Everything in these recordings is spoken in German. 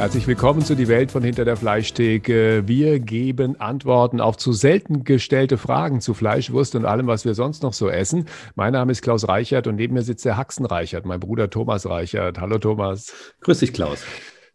Herzlich willkommen zu Die Welt von Hinter der Fleischtheke. Wir geben Antworten auf zu selten gestellte Fragen zu Fleisch, Wurst und allem, was wir sonst noch so essen. Mein Name ist Klaus Reichert und neben mir sitzt der Haxen Reichert, mein Bruder Thomas Reichert. Hallo Thomas. Grüß dich, Klaus.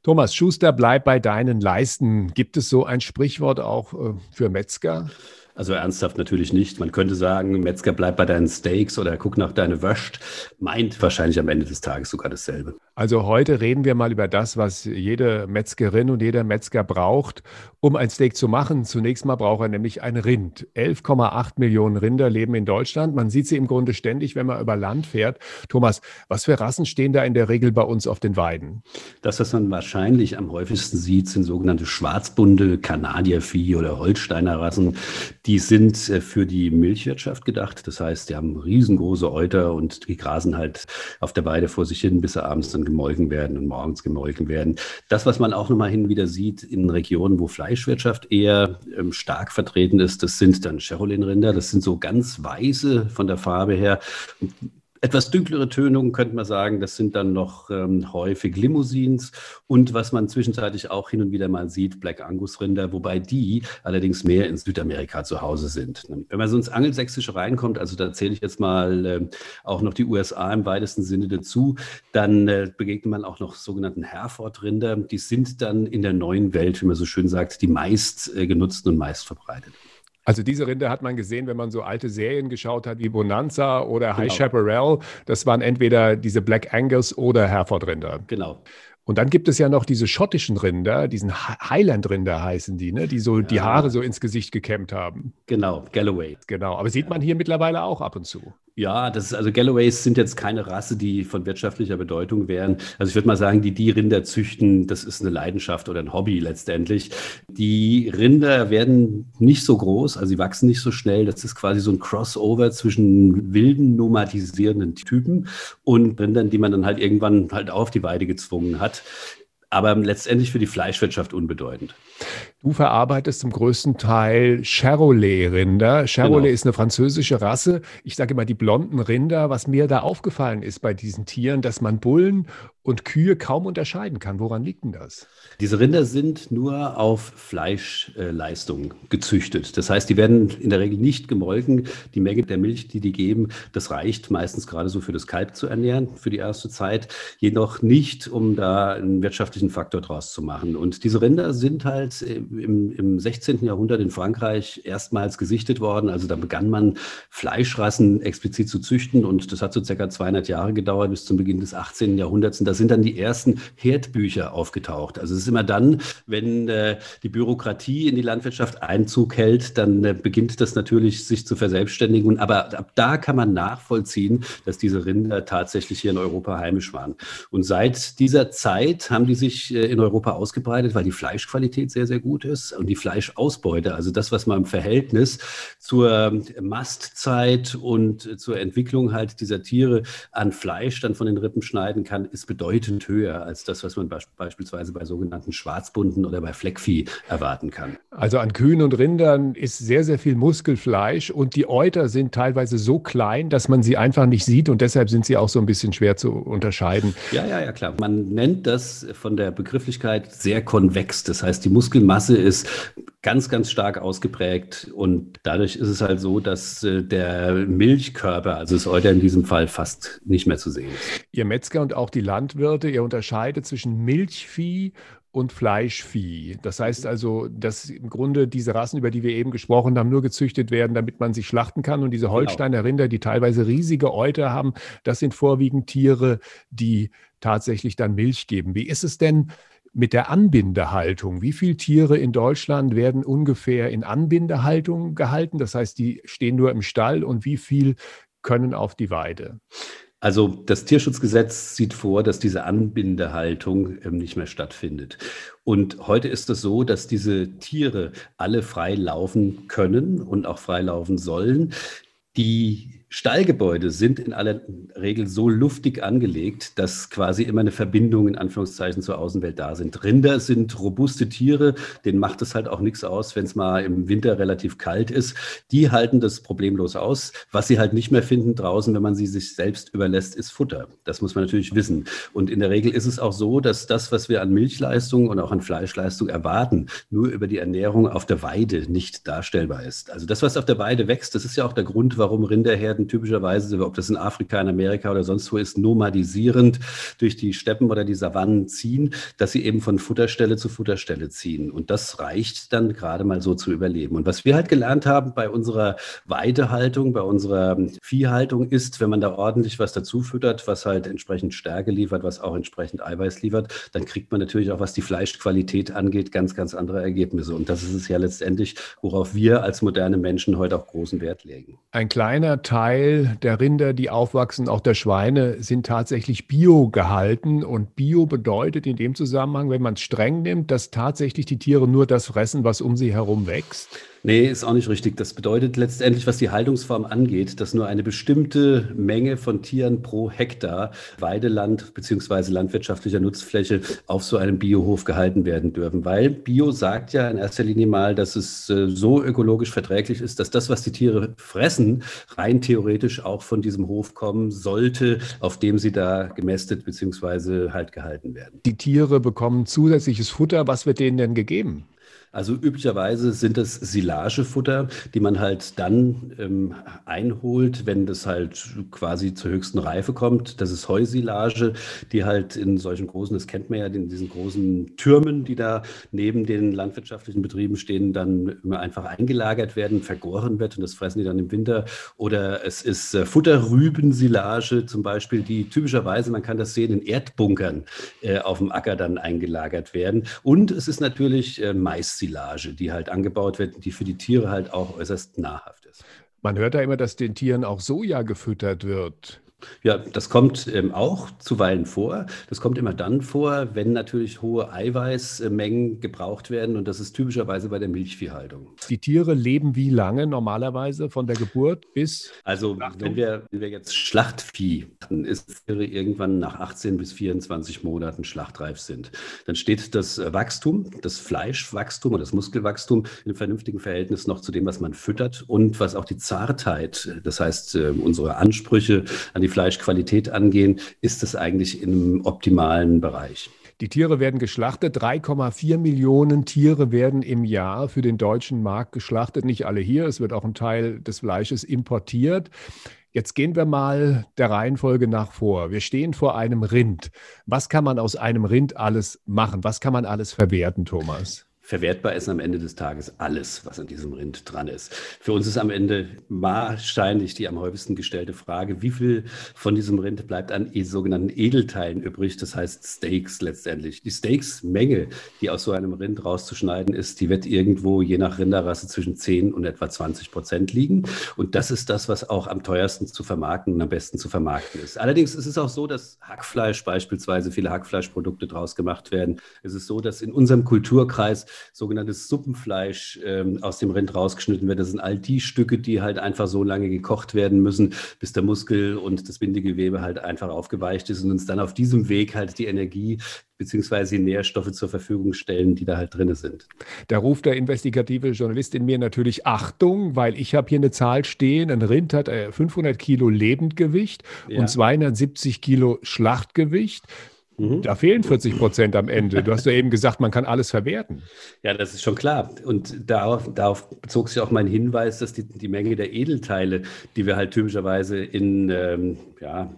Thomas Schuster, bleib bei deinen Leisten. Gibt es so ein Sprichwort auch äh, für Metzger? Also ernsthaft natürlich nicht. Man könnte sagen, Metzger bleibt bei deinen Steaks oder guck nach deine Wöscht. Meint wahrscheinlich am Ende des Tages sogar dasselbe. Also heute reden wir mal über das, was jede Metzgerin und jeder Metzger braucht, um ein Steak zu machen. Zunächst mal braucht er nämlich ein Rind. 11,8 Millionen Rinder leben in Deutschland. Man sieht sie im Grunde ständig, wenn man über Land fährt. Thomas, was für Rassen stehen da in der Regel bei uns auf den Weiden? Das, was man wahrscheinlich am häufigsten sieht, sind sogenannte Schwarzbunde, Kanadiervieh oder Holsteiner Rassen. Die sind äh, für die Milchwirtschaft gedacht. Das heißt, die haben riesengroße Euter und die grasen halt auf der Weide vor sich hin, bis sie abends dann gemolken werden und morgens gemolken werden. Das, was man auch nochmal hin wieder sieht in Regionen, wo Fleischwirtschaft eher ähm, stark vertreten ist, das sind dann Cherolin-Rinder. Das sind so ganz weiße von der Farbe her. Etwas dunklere Tönungen könnte man sagen, das sind dann noch ähm, häufig Limousins und was man zwischenzeitlich auch hin und wieder mal sieht, Black Angus Rinder, wobei die allerdings mehr in Südamerika zu Hause sind. Wenn man so ins Angelsächsische reinkommt, also da zähle ich jetzt mal äh, auch noch die USA im weitesten Sinne dazu, dann äh, begegnet man auch noch sogenannten Hereford Rinder. Die sind dann in der neuen Welt, wie man so schön sagt, die meist äh, genutzten und meist verbreitet. Also diese Rinder hat man gesehen, wenn man so alte Serien geschaut hat wie Bonanza oder genau. High Chaparral. Das waren entweder diese Black Angus oder Hereford Rinder. Genau. Und dann gibt es ja noch diese schottischen Rinder, diesen Highland-Rinder heißen die, ne? die so ja. die Haare so ins Gesicht gekämmt haben. Genau, Galloway. Genau, aber sieht man hier mittlerweile auch ab und zu. Ja, das ist, also Galloways sind jetzt keine Rasse, die von wirtschaftlicher Bedeutung wären. Also ich würde mal sagen, die die Rinder züchten, das ist eine Leidenschaft oder ein Hobby letztendlich. Die Rinder werden nicht so groß, also sie wachsen nicht so schnell. Das ist quasi so ein Crossover zwischen wilden, nomadisierenden Typen und Rindern, die man dann halt irgendwann halt auf die Weide gezwungen hat aber letztendlich für die Fleischwirtschaft unbedeutend. Du verarbeitest zum größten Teil Charolais-Rinder. Charolais genau. ist eine französische Rasse. Ich sage immer die blonden Rinder. Was mir da aufgefallen ist bei diesen Tieren, dass man Bullen und Kühe kaum unterscheiden kann. Woran liegt denn das? Diese Rinder sind nur auf Fleischleistung gezüchtet. Das heißt, die werden in der Regel nicht gemolken. Die Menge der Milch, die die geben, das reicht meistens gerade so für das Kalb zu ernähren für die erste Zeit, jedoch nicht, um da einen wirtschaftlichen Faktor draus zu machen. Und diese Rinder sind halt im, im 16. Jahrhundert in Frankreich erstmals gesichtet worden. Also da begann man Fleischrassen explizit zu züchten und das hat so circa 200 Jahre gedauert bis zum Beginn des 18. Jahrhunderts. Und da sind dann die ersten Herdbücher aufgetaucht. Also es ist immer dann, wenn äh, die Bürokratie in die Landwirtschaft Einzug hält, dann äh, beginnt das natürlich sich zu verselbstständigen. Aber ab da kann man nachvollziehen, dass diese Rinder tatsächlich hier in Europa heimisch waren. Und seit dieser Zeit haben die sich äh, in Europa ausgebreitet, weil die Fleischqualität sehr, sehr gut ist und die Fleischausbeute, also das, was man im Verhältnis zur Mastzeit und zur Entwicklung halt dieser Tiere an Fleisch dann von den Rippen schneiden kann, ist bedeutend höher als das, was man beispielsweise bei sogenannten Schwarzbunden oder bei Fleckvieh erwarten kann. Also an Kühen und Rindern ist sehr, sehr viel Muskelfleisch und die Euter sind teilweise so klein, dass man sie einfach nicht sieht und deshalb sind sie auch so ein bisschen schwer zu unterscheiden. Ja, ja, ja, klar. Man nennt das von der Begrifflichkeit sehr konvex. Das heißt, die Muskelmasse ist ganz, ganz stark ausgeprägt und dadurch ist es halt so, dass äh, der Milchkörper, also das Euter in diesem Fall, fast nicht mehr zu sehen ist. Ihr Metzger und auch die Landwirte, ihr unterscheidet zwischen Milchvieh und Fleischvieh. Das heißt also, dass im Grunde diese Rassen, über die wir eben gesprochen haben, nur gezüchtet werden, damit man sie schlachten kann. Und diese genau. Holsteiner Rinder, die teilweise riesige Euter haben, das sind vorwiegend Tiere, die tatsächlich dann Milch geben. Wie ist es denn mit der Anbindehaltung. Wie viele Tiere in Deutschland werden ungefähr in Anbindehaltung gehalten? Das heißt, die stehen nur im Stall und wie viel können auf die Weide? Also das Tierschutzgesetz sieht vor, dass diese Anbindehaltung ähm, nicht mehr stattfindet. Und heute ist es so, dass diese Tiere alle frei laufen können und auch frei laufen sollen. Die Stallgebäude sind in aller Regel so luftig angelegt, dass quasi immer eine Verbindung in Anführungszeichen zur Außenwelt da sind. Rinder sind robuste Tiere, denen macht es halt auch nichts aus, wenn es mal im Winter relativ kalt ist. Die halten das problemlos aus. Was sie halt nicht mehr finden draußen, wenn man sie sich selbst überlässt, ist Futter. Das muss man natürlich wissen. Und in der Regel ist es auch so, dass das, was wir an Milchleistung und auch an Fleischleistung erwarten, nur über die Ernährung auf der Weide nicht darstellbar ist. Also das, was auf der Weide wächst, das ist ja auch der Grund, warum Rinderherden typischerweise, ob das in Afrika, in Amerika oder sonst wo ist, nomadisierend durch die Steppen oder die Savannen ziehen, dass sie eben von Futterstelle zu Futterstelle ziehen. Und das reicht dann gerade mal so zu überleben. Und was wir halt gelernt haben bei unserer Weidehaltung, bei unserer Viehhaltung ist, wenn man da ordentlich was dazu füttert, was halt entsprechend Stärke liefert, was auch entsprechend Eiweiß liefert, dann kriegt man natürlich auch, was die Fleischqualität angeht, ganz, ganz andere Ergebnisse. Und das ist es ja letztendlich, worauf wir als moderne Menschen heute auch großen Wert legen. Ein kleiner Teil der Rinder, die aufwachsen, auch der Schweine, sind tatsächlich bio gehalten. Und bio bedeutet in dem Zusammenhang, wenn man es streng nimmt, dass tatsächlich die Tiere nur das fressen, was um sie herum wächst. Nee, ist auch nicht richtig. Das bedeutet letztendlich, was die Haltungsform angeht, dass nur eine bestimmte Menge von Tieren pro Hektar Weideland bzw. landwirtschaftlicher Nutzfläche auf so einem Biohof gehalten werden dürfen. Weil Bio sagt ja in erster Linie mal, dass es äh, so ökologisch verträglich ist, dass das, was die Tiere fressen, rein theoretisch auch von diesem Hof kommen sollte, auf dem sie da gemästet bzw. halt gehalten werden. Die Tiere bekommen zusätzliches Futter. Was wird denen denn gegeben? Also üblicherweise sind es Silagefutter, die man halt dann ähm, einholt, wenn das halt quasi zur höchsten Reife kommt. Das ist Heusilage, die halt in solchen großen, das kennt man ja, in diesen großen Türmen, die da neben den landwirtschaftlichen Betrieben stehen, dann einfach eingelagert werden, vergoren wird und das fressen die dann im Winter. Oder es ist äh, Futterrübensilage zum Beispiel, die typischerweise, man kann das sehen, in Erdbunkern äh, auf dem Acker dann eingelagert werden. Und es ist natürlich äh, Mais Silage, die halt angebaut wird, die für die Tiere halt auch äußerst nahrhaft ist. Man hört da immer, dass den Tieren auch Soja gefüttert wird. Ja, das kommt ähm, auch zuweilen vor. Das kommt immer dann vor, wenn natürlich hohe Eiweißmengen gebraucht werden und das ist typischerweise bei der Milchviehhaltung. Die Tiere leben wie lange normalerweise von der Geburt bis? Also wenn wir, wenn wir jetzt Schlachtvieh hatten, ist Tiere irgendwann nach 18 bis 24 Monaten schlachtreif sind. Dann steht das Wachstum, das Fleischwachstum oder das Muskelwachstum in einem vernünftigen Verhältnis noch zu dem, was man füttert und was auch die Zartheit, das heißt äh, unsere Ansprüche an die Fleischqualität angehen, ist es eigentlich im optimalen Bereich. Die Tiere werden geschlachtet. 3,4 Millionen Tiere werden im Jahr für den deutschen Markt geschlachtet. Nicht alle hier. Es wird auch ein Teil des Fleisches importiert. Jetzt gehen wir mal der Reihenfolge nach vor. Wir stehen vor einem Rind. Was kann man aus einem Rind alles machen? Was kann man alles verwerten, Thomas? Verwertbar ist am Ende des Tages alles, was an diesem Rind dran ist. Für uns ist am Ende wahrscheinlich die am häufigsten gestellte Frage, wie viel von diesem Rind bleibt an sogenannten Edelteilen übrig, das heißt Steaks letztendlich. Die Steaks-Menge, die aus so einem Rind rauszuschneiden ist, die wird irgendwo je nach Rinderrasse zwischen 10 und etwa 20 Prozent liegen. Und das ist das, was auch am teuersten zu vermarkten und am besten zu vermarkten ist. Allerdings ist es auch so, dass Hackfleisch beispielsweise, viele Hackfleischprodukte draus gemacht werden. Es ist so, dass in unserem Kulturkreis sogenanntes Suppenfleisch ähm, aus dem Rind rausgeschnitten wird. Das sind all die Stücke, die halt einfach so lange gekocht werden müssen, bis der Muskel und das Bindegewebe halt einfach aufgeweicht ist und uns dann auf diesem Weg halt die Energie beziehungsweise die Nährstoffe zur Verfügung stellen, die da halt drin sind. Da ruft der investigative Journalist in mir natürlich Achtung, weil ich habe hier eine Zahl stehen, ein Rind hat 500 äh, Kilo Lebendgewicht ja. und 270 Kilo Schlachtgewicht. Mhm. Da fehlen 40 Prozent am Ende. Du hast ja eben gesagt, man kann alles verwerten. Ja, das ist schon klar. Und darauf, darauf bezog sich auch mein Hinweis, dass die, die Menge der Edelteile, die wir halt typischerweise in, ähm, ja,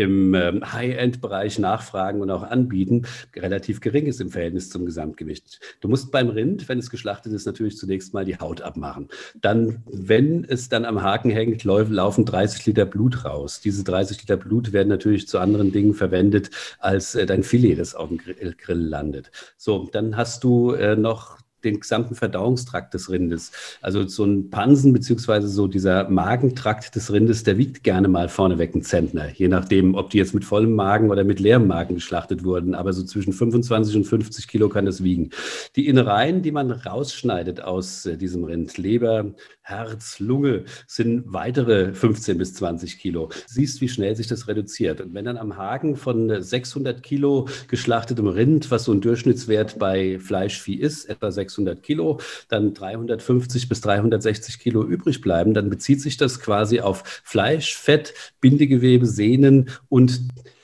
im ähm, High-End-Bereich nachfragen und auch anbieten, relativ gering ist im Verhältnis zum Gesamtgewicht. Du musst beim Rind, wenn es geschlachtet ist, natürlich zunächst mal die Haut abmachen. Dann, wenn es dann am Haken hängt, laufen 30 Liter Blut raus. Diese 30 Liter Blut werden natürlich zu anderen Dingen verwendet als äh, dein Filet, das auf dem Grill landet. So, dann hast du äh, noch den gesamten Verdauungstrakt des Rindes. Also so ein Pansen beziehungsweise so dieser Magentrakt des Rindes, der wiegt gerne mal vorneweg einen Zentner, je nachdem, ob die jetzt mit vollem Magen oder mit leerem Magen geschlachtet wurden. Aber so zwischen 25 und 50 Kilo kann das wiegen. Die Innereien, die man rausschneidet aus äh, diesem Rind, Leber, Herz, Lunge sind weitere 15 bis 20 Kilo. Siehst, wie schnell sich das reduziert. Und wenn dann am Haken von 600 Kilo geschlachtetem Rind, was so ein Durchschnittswert bei Fleischvieh ist, etwa 600 Kilo, dann 350 bis 360 Kilo übrig bleiben, dann bezieht sich das quasi auf Fleisch, Fett, Bindegewebe, Sehnen und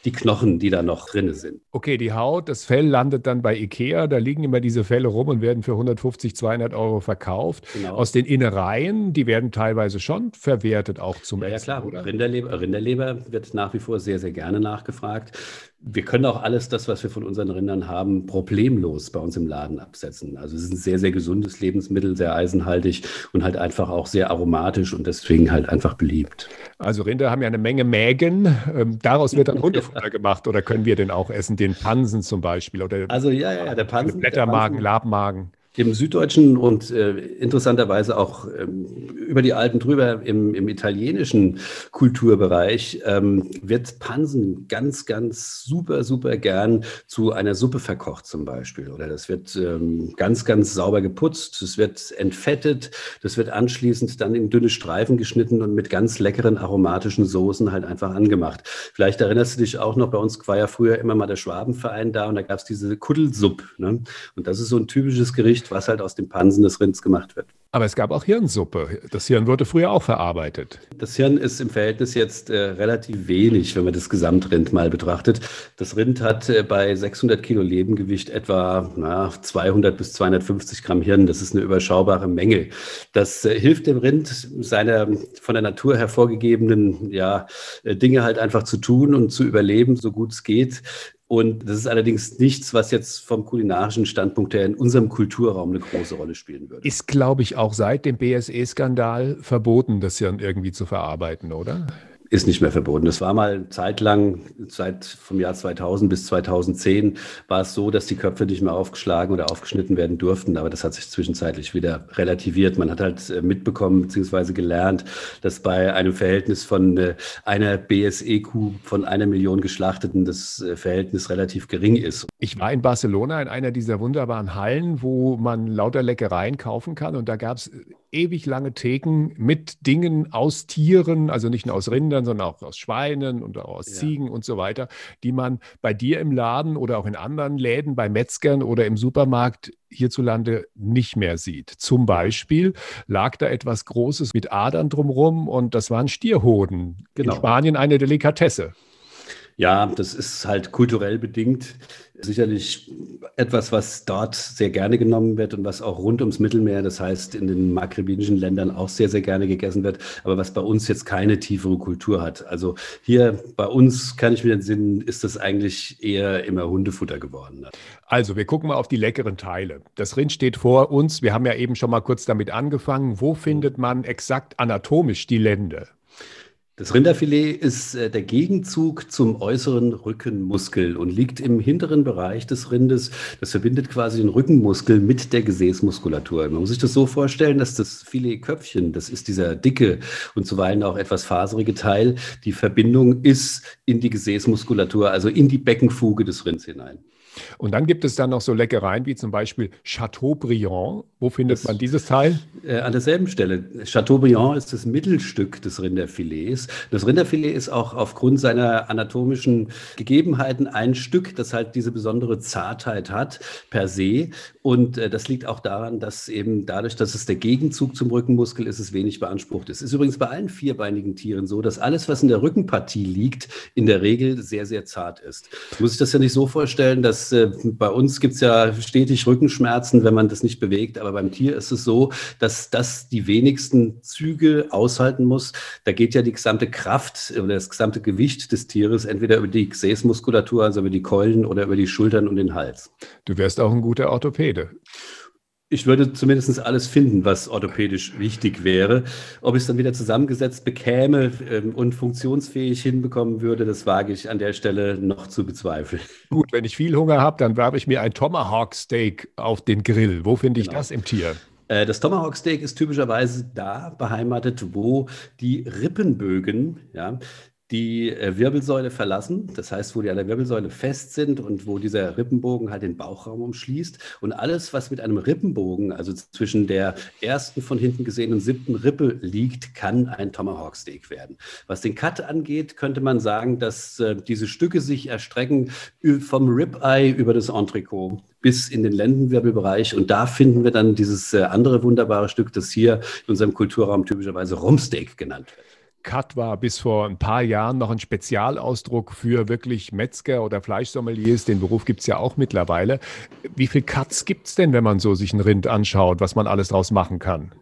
die Knochen, die da noch drin sind. Okay, die Haut, das Fell landet dann bei Ikea. Da liegen immer diese Felle rum und werden für 150, 200 Euro verkauft. Genau. Aus den Innereien, die werden teilweise schon verwertet, auch zum ja, Essen. Ja, klar. Oder? Rinderleber, Rinderleber wird nach wie vor sehr, sehr gerne nachgefragt wir können auch alles das, was wir von unseren Rindern haben, problemlos bei uns im Laden absetzen. Also es ist ein sehr, sehr gesundes Lebensmittel, sehr eisenhaltig und halt einfach auch sehr aromatisch und deswegen halt einfach beliebt. Also Rinder haben ja eine Menge Mägen. Ähm, daraus wird dann Hundefutter gemacht oder können wir den auch essen? Den Pansen zum Beispiel oder also ja, ja, der Pansen, Blättermagen, der Pansen, Labmagen im Süddeutschen und äh, interessanterweise auch ähm, über die Alpen drüber im, im italienischen Kulturbereich ähm, wird Pansen ganz, ganz super, super gern zu einer Suppe verkocht zum Beispiel. Oder das wird ähm, ganz, ganz sauber geputzt, es wird entfettet, das wird anschließend dann in dünne Streifen geschnitten und mit ganz leckeren aromatischen Soßen halt einfach angemacht. Vielleicht erinnerst du dich auch noch, bei uns war ja früher immer mal der Schwabenverein da und da gab es diese Kuddelsuppe. Ne? Und das ist so ein typisches Gericht, Gericht, was halt aus dem Pansen des Rinds gemacht wird. Aber es gab auch Hirnsuppe. Das Hirn wurde früher auch verarbeitet. Das Hirn ist im Verhältnis jetzt äh, relativ wenig, wenn man das Gesamtrind mal betrachtet. Das Rind hat äh, bei 600 Kilo Lebengewicht etwa na, 200 bis 250 Gramm Hirn. Das ist eine überschaubare Menge. Das äh, hilft dem Rind, seine von der Natur hervorgegebenen ja, äh, Dinge halt einfach zu tun und zu überleben, so gut es geht. Und das ist allerdings nichts, was jetzt vom kulinarischen Standpunkt her in unserem Kulturraum eine große Rolle spielen würde. Ist, glaube ich, auch seit dem BSE-Skandal verboten, das Hirn irgendwie zu verarbeiten, oder? Ist nicht mehr verboten. Das war mal zeitlang, seit vom Jahr 2000 bis 2010 war es so, dass die Köpfe nicht mehr aufgeschlagen oder aufgeschnitten werden durften, aber das hat sich zwischenzeitlich wieder relativiert. Man hat halt äh, mitbekommen bzw. gelernt, dass bei einem Verhältnis von äh, einer BSE-Kuh von einer Million geschlachteten das äh, Verhältnis relativ gering ist. Ich war in Barcelona in einer dieser wunderbaren Hallen, wo man lauter Leckereien kaufen kann und da gab es ewig lange Theken mit Dingen aus Tieren, also nicht nur aus Rindern, sondern auch aus Schweinen und auch aus ja. Ziegen und so weiter, die man bei dir im Laden oder auch in anderen Läden, bei Metzgern oder im Supermarkt hierzulande nicht mehr sieht. Zum Beispiel lag da etwas Großes mit Adern drumherum und das waren Stierhoden. Genau. In Spanien eine Delikatesse. Ja, das ist halt kulturell bedingt. Sicherlich etwas, was dort sehr gerne genommen wird und was auch rund ums Mittelmeer, das heißt in den maghrebinischen Ländern auch sehr, sehr gerne gegessen wird, aber was bei uns jetzt keine tiefere Kultur hat. Also hier bei uns, kann ich mir entsinnen, ist das eigentlich eher immer Hundefutter geworden. Also, wir gucken mal auf die leckeren Teile. Das Rind steht vor uns. Wir haben ja eben schon mal kurz damit angefangen. Wo findet man exakt anatomisch die Lende? Das Rinderfilet ist äh, der Gegenzug zum äußeren Rückenmuskel und liegt im hinteren Bereich des Rindes. Das verbindet quasi den Rückenmuskel mit der Gesäßmuskulatur. Man muss sich das so vorstellen, dass das Filetköpfchen, das ist dieser dicke und zuweilen auch etwas faserige Teil, die Verbindung ist in die Gesäßmuskulatur, also in die Beckenfuge des Rinds hinein. Und dann gibt es dann noch so Leckereien wie zum Beispiel Chateaubriand. Wo findet das, man dieses Teil? Äh, an derselben Stelle. Chateaubriand ist das Mittelstück des Rinderfilets. Das Rinderfilet ist auch aufgrund seiner anatomischen Gegebenheiten ein Stück, das halt diese besondere Zartheit hat per se. Und äh, das liegt auch daran, dass eben dadurch, dass es der Gegenzug zum Rückenmuskel ist, es wenig beansprucht ist. Ist übrigens bei allen vierbeinigen Tieren so, dass alles, was in der Rückenpartie liegt, in der Regel sehr, sehr zart ist. Muss ich das ja nicht so vorstellen, dass äh, bei uns gibt es ja stetig Rückenschmerzen, wenn man das nicht bewegt, aber beim Tier ist es so, dass das die wenigsten Züge aushalten muss. Da geht ja die gesamte Kraft oder das gesamte Gewicht des Tieres entweder über die Gesäßmuskulatur, also über die Keulen oder über die Schultern und den Hals. Du wärst auch ein guter Orthopäde ich würde zumindest alles finden, was orthopädisch wichtig wäre. Ob ich es dann wieder zusammengesetzt bekäme ähm, und funktionsfähig hinbekommen würde, das wage ich an der Stelle noch zu bezweifeln. Gut, wenn ich viel Hunger habe, dann werfe ich mir ein Tomahawk Steak auf den Grill. Wo finde ich genau. das im Tier? Äh, das Tomahawk Steak ist typischerweise da beheimatet, wo die Rippenbögen, ja, die äh, Wirbelsäule verlassen. Das heißt, wo die an der Wirbelsäule fest sind und wo dieser Rippenbogen halt den Bauchraum umschließt. Und alles, was mit einem Rippenbogen, also zwischen der ersten von hinten gesehenen siebten Rippe liegt, kann ein Tomahawk Steak werden. Was den Cut angeht, könnte man sagen, dass äh, diese Stücke sich erstrecken vom Ribeye über das Entrecot bis in den Lendenwirbelbereich. Und da finden wir dann dieses äh, andere wunderbare Stück, das hier in unserem Kulturraum typischerweise Rumsteak genannt wird. Cut war bis vor ein paar Jahren noch ein Spezialausdruck für wirklich Metzger oder Fleischsommeliers. Den Beruf gibt es ja auch mittlerweile. Wie viele Cuts gibt es denn, wenn man so sich ein Rind anschaut, was man alles draus machen kann?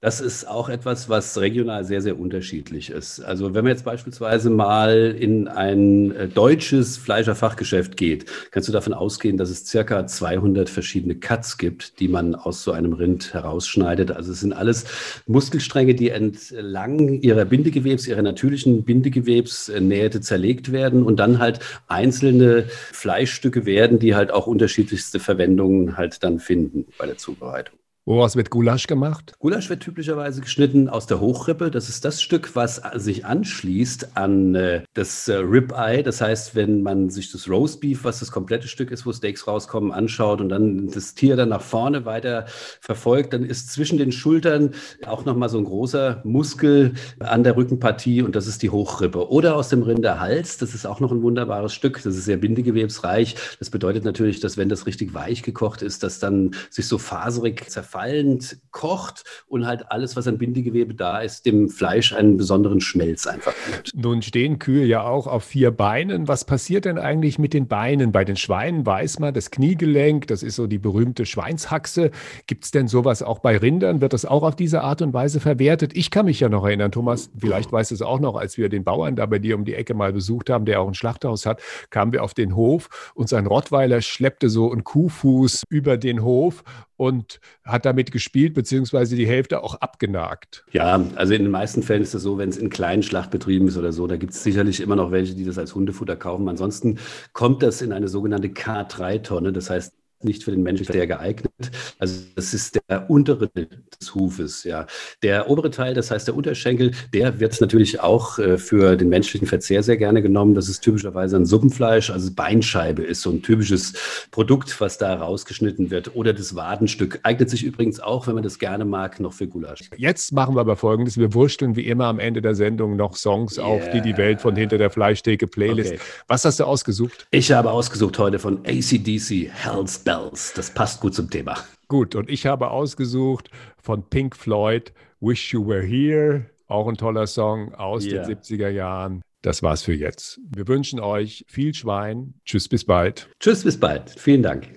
Das ist auch etwas, was regional sehr, sehr unterschiedlich ist. Also wenn man jetzt beispielsweise mal in ein äh, deutsches Fleischerfachgeschäft geht, kannst du davon ausgehen, dass es circa 200 verschiedene Cuts gibt, die man aus so einem Rind herausschneidet. Also es sind alles Muskelstränge, die entlang ihrer Bindegewebs, ihrer natürlichen Bindegewebsnähte zerlegt werden und dann halt einzelne Fleischstücke werden, die halt auch unterschiedlichste Verwendungen halt dann finden bei der Zubereitung. Woraus wird Gulasch gemacht? Gulasch wird typischerweise geschnitten aus der Hochrippe. Das ist das Stück, was sich anschließt an äh, das äh, Ribeye. Das heißt, wenn man sich das Roastbeef, was das komplette Stück ist, wo Steaks rauskommen, anschaut und dann das Tier dann nach vorne weiter verfolgt, dann ist zwischen den Schultern auch nochmal so ein großer Muskel an der Rückenpartie und das ist die Hochrippe. Oder aus dem Rinderhals, das ist auch noch ein wunderbares Stück. Das ist sehr bindegewebsreich. Das bedeutet natürlich, dass wenn das richtig weich gekocht ist, dass dann sich so faserig zerfällt fallend kocht und halt alles, was an Bindegewebe da ist, dem Fleisch einen besonderen Schmelz einfach gibt. Nun stehen Kühe ja auch auf vier Beinen. Was passiert denn eigentlich mit den Beinen? Bei den Schweinen weiß man, das Kniegelenk, das ist so die berühmte Schweinshaxe. Gibt es denn sowas auch bei Rindern? Wird das auch auf diese Art und Weise verwertet? Ich kann mich ja noch erinnern, Thomas, vielleicht weißt du es auch noch, als wir den Bauern da bei dir um die Ecke mal besucht haben, der auch ein Schlachthaus hat, kamen wir auf den Hof und sein Rottweiler schleppte so einen Kuhfuß über den Hof und hat damit gespielt, beziehungsweise die Hälfte auch abgenagt. Ja, also in den meisten Fällen ist es so, wenn es in kleinen Schlachtbetrieben ist oder so, da gibt es sicherlich immer noch welche, die das als Hundefutter kaufen. Ansonsten kommt das in eine sogenannte K3-Tonne. Das heißt, nicht für den Menschen sehr geeignet. Also das ist der untere des Hufes, ja. Der obere Teil, das heißt der Unterschenkel, der wird natürlich auch äh, für den menschlichen Verzehr sehr gerne genommen. Das ist typischerweise ein Suppenfleisch, also Beinscheibe ist so ein typisches Produkt, was da rausgeschnitten wird. Oder das Wadenstück eignet sich übrigens auch, wenn man das gerne mag, noch für Gulasch. Jetzt machen wir aber Folgendes: Wir wursteln wie immer am Ende der Sendung noch Songs yeah. auf, die die Welt von hinter der Fleischtheke Playlist. Okay. Was hast du ausgesucht? Ich habe ausgesucht heute von ACDC Hell's Bells. Das passt gut zum Thema. Gut, und ich habe ausgesucht von Pink Floyd Wish You Were Here. Auch ein toller Song aus yeah. den 70er Jahren. Das war's für jetzt. Wir wünschen euch viel Schwein. Tschüss, bis bald. Tschüss, bis bald. Vielen Dank.